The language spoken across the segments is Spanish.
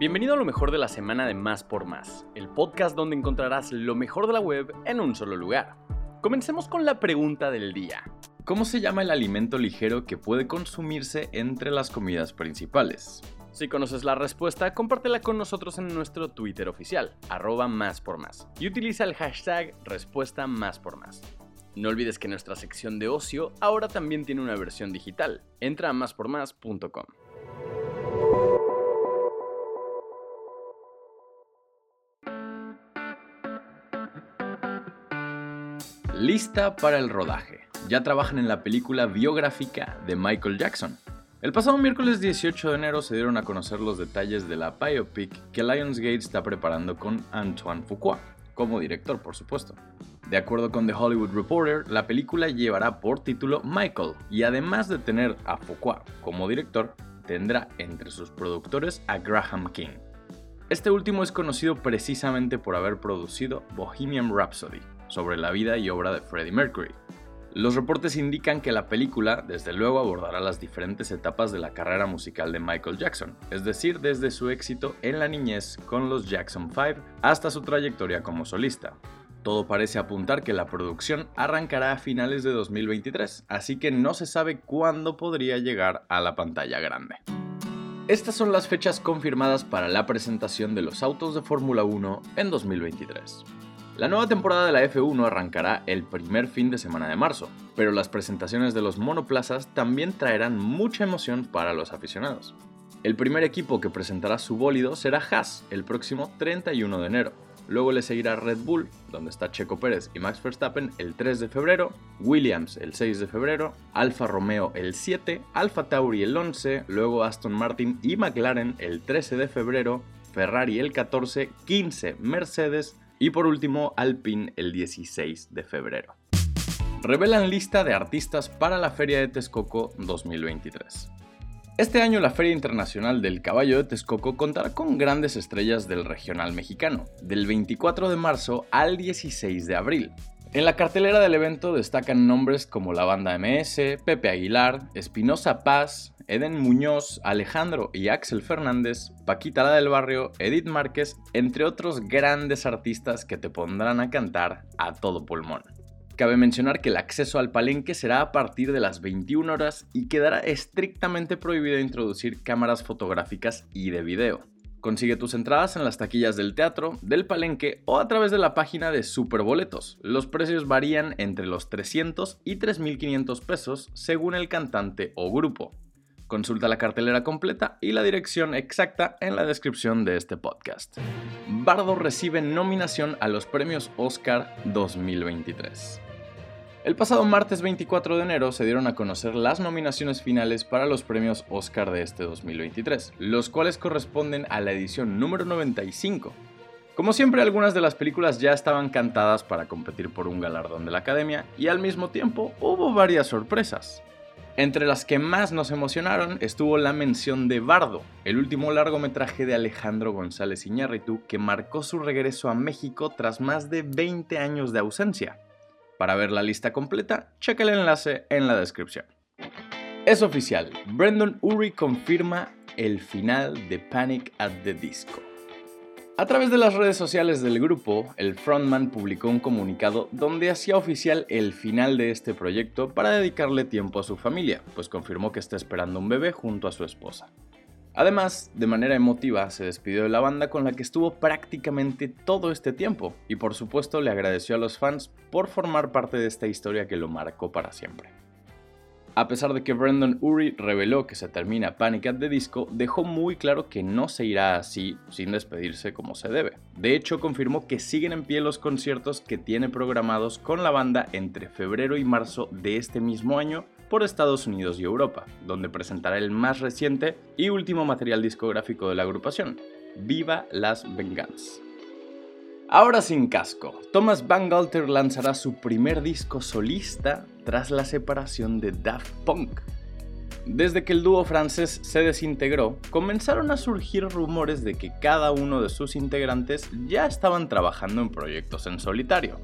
Bienvenido a lo mejor de la semana de Más por Más, el podcast donde encontrarás lo mejor de la web en un solo lugar. Comencemos con la pregunta del día. ¿Cómo se llama el alimento ligero que puede consumirse entre las comidas principales? Si conoces la respuesta, compártela con nosotros en nuestro Twitter oficial, arroba más por más, y utiliza el hashtag respuesta más por más. No olvides que nuestra sección de ocio ahora también tiene una versión digital. Entra a máspormás.com. Lista para el rodaje. Ya trabajan en la película biográfica de Michael Jackson. El pasado miércoles 18 de enero se dieron a conocer los detalles de la biopic que Lionsgate está preparando con Antoine Fuqua, como director por supuesto. De acuerdo con The Hollywood Reporter, la película llevará por título Michael y además de tener a Fuqua como director, tendrá entre sus productores a Graham King. Este último es conocido precisamente por haber producido Bohemian Rhapsody, sobre la vida y obra de Freddie Mercury. Los reportes indican que la película, desde luego, abordará las diferentes etapas de la carrera musical de Michael Jackson, es decir, desde su éxito en la niñez con los Jackson 5 hasta su trayectoria como solista. Todo parece apuntar que la producción arrancará a finales de 2023, así que no se sabe cuándo podría llegar a la pantalla grande. Estas son las fechas confirmadas para la presentación de los autos de Fórmula 1 en 2023. La nueva temporada de la F1 arrancará el primer fin de semana de marzo, pero las presentaciones de los monoplazas también traerán mucha emoción para los aficionados. El primer equipo que presentará su bólido será Haas el próximo 31 de enero. Luego le seguirá Red Bull, donde está Checo Pérez y Max Verstappen el 3 de febrero, Williams el 6 de febrero, Alfa Romeo el 7, Alfa Tauri el 11, luego Aston Martin y McLaren el 13 de febrero, Ferrari el 14, 15 Mercedes, y por último, Alpine el 16 de febrero. Revelan lista de artistas para la Feria de Texcoco 2023. Este año la Feria Internacional del Caballo de Texcoco contará con grandes estrellas del regional mexicano, del 24 de marzo al 16 de abril. En la cartelera del evento destacan nombres como la banda MS, Pepe Aguilar, Espinosa Paz, Eden Muñoz, Alejandro y Axel Fernández, Paquita la del Barrio, Edith Márquez, entre otros grandes artistas que te pondrán a cantar a todo pulmón. Cabe mencionar que el acceso al palenque será a partir de las 21 horas y quedará estrictamente prohibido introducir cámaras fotográficas y de video. Consigue tus entradas en las taquillas del teatro, del palenque o a través de la página de Superboletos. Los precios varían entre los 300 y 3.500 pesos según el cantante o grupo. Consulta la cartelera completa y la dirección exacta en la descripción de este podcast. Bardo recibe nominación a los premios Oscar 2023. El pasado martes 24 de enero se dieron a conocer las nominaciones finales para los premios Oscar de este 2023, los cuales corresponden a la edición número 95. Como siempre, algunas de las películas ya estaban cantadas para competir por un galardón de la Academia y al mismo tiempo hubo varias sorpresas. Entre las que más nos emocionaron estuvo la mención de Bardo, el último largometraje de Alejandro González Iñárritu que marcó su regreso a México tras más de 20 años de ausencia. Para ver la lista completa, checa el enlace en la descripción. Es oficial, Brendan Urie confirma el final de Panic at the Disco. A través de las redes sociales del grupo, el frontman publicó un comunicado donde hacía oficial el final de este proyecto para dedicarle tiempo a su familia, pues confirmó que está esperando un bebé junto a su esposa. Además, de manera emotiva, se despidió de la banda con la que estuvo prácticamente todo este tiempo y por supuesto le agradeció a los fans por formar parte de esta historia que lo marcó para siempre. A pesar de que Brendan Urie reveló que se termina Panic at the Disco, dejó muy claro que no se irá así sin despedirse como se debe. De hecho, confirmó que siguen en pie los conciertos que tiene programados con la banda entre febrero y marzo de este mismo año por Estados Unidos y Europa, donde presentará el más reciente y último material discográfico de la agrupación, Viva las Venganzas. Ahora sin casco, Thomas Bangalter lanzará su primer disco solista tras la separación de Daft Punk. Desde que el dúo francés se desintegró, comenzaron a surgir rumores de que cada uno de sus integrantes ya estaban trabajando en proyectos en solitario.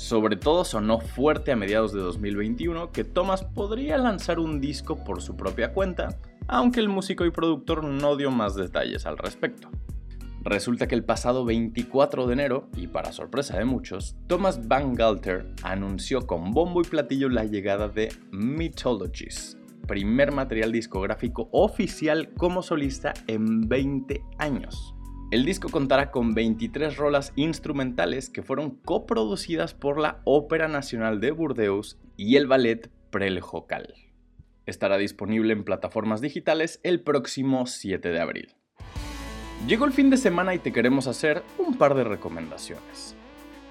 Sobre todo sonó fuerte a mediados de 2021 que Thomas podría lanzar un disco por su propia cuenta, aunque el músico y productor no dio más detalles al respecto. Resulta que el pasado 24 de enero, y para sorpresa de muchos, Thomas Van Galter anunció con bombo y platillo la llegada de Mythologies, primer material discográfico oficial como solista en 20 años. El disco contará con 23 rolas instrumentales que fueron coproducidas por la Ópera Nacional de Burdeos y el Ballet Prelejocal. Estará disponible en plataformas digitales el próximo 7 de abril. Llegó el fin de semana y te queremos hacer un par de recomendaciones.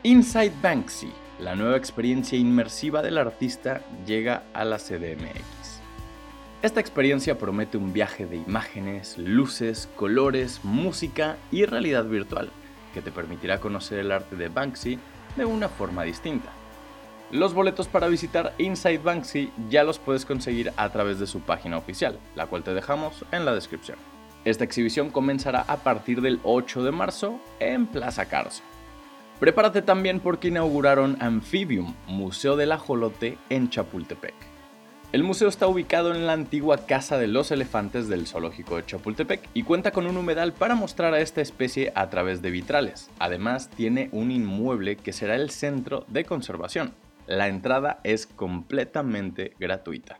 Inside Banksy, la nueva experiencia inmersiva del artista, llega a la CDMX. Esta experiencia promete un viaje de imágenes, luces, colores, música y realidad virtual, que te permitirá conocer el arte de Banksy de una forma distinta. Los boletos para visitar Inside Banksy ya los puedes conseguir a través de su página oficial, la cual te dejamos en la descripción. Esta exhibición comenzará a partir del 8 de marzo en Plaza Carso. Prepárate también porque inauguraron Amphibium, Museo del Ajolote en Chapultepec. El museo está ubicado en la antigua Casa de los Elefantes del Zoológico de Chapultepec y cuenta con un humedal para mostrar a esta especie a través de vitrales. Además, tiene un inmueble que será el centro de conservación. La entrada es completamente gratuita.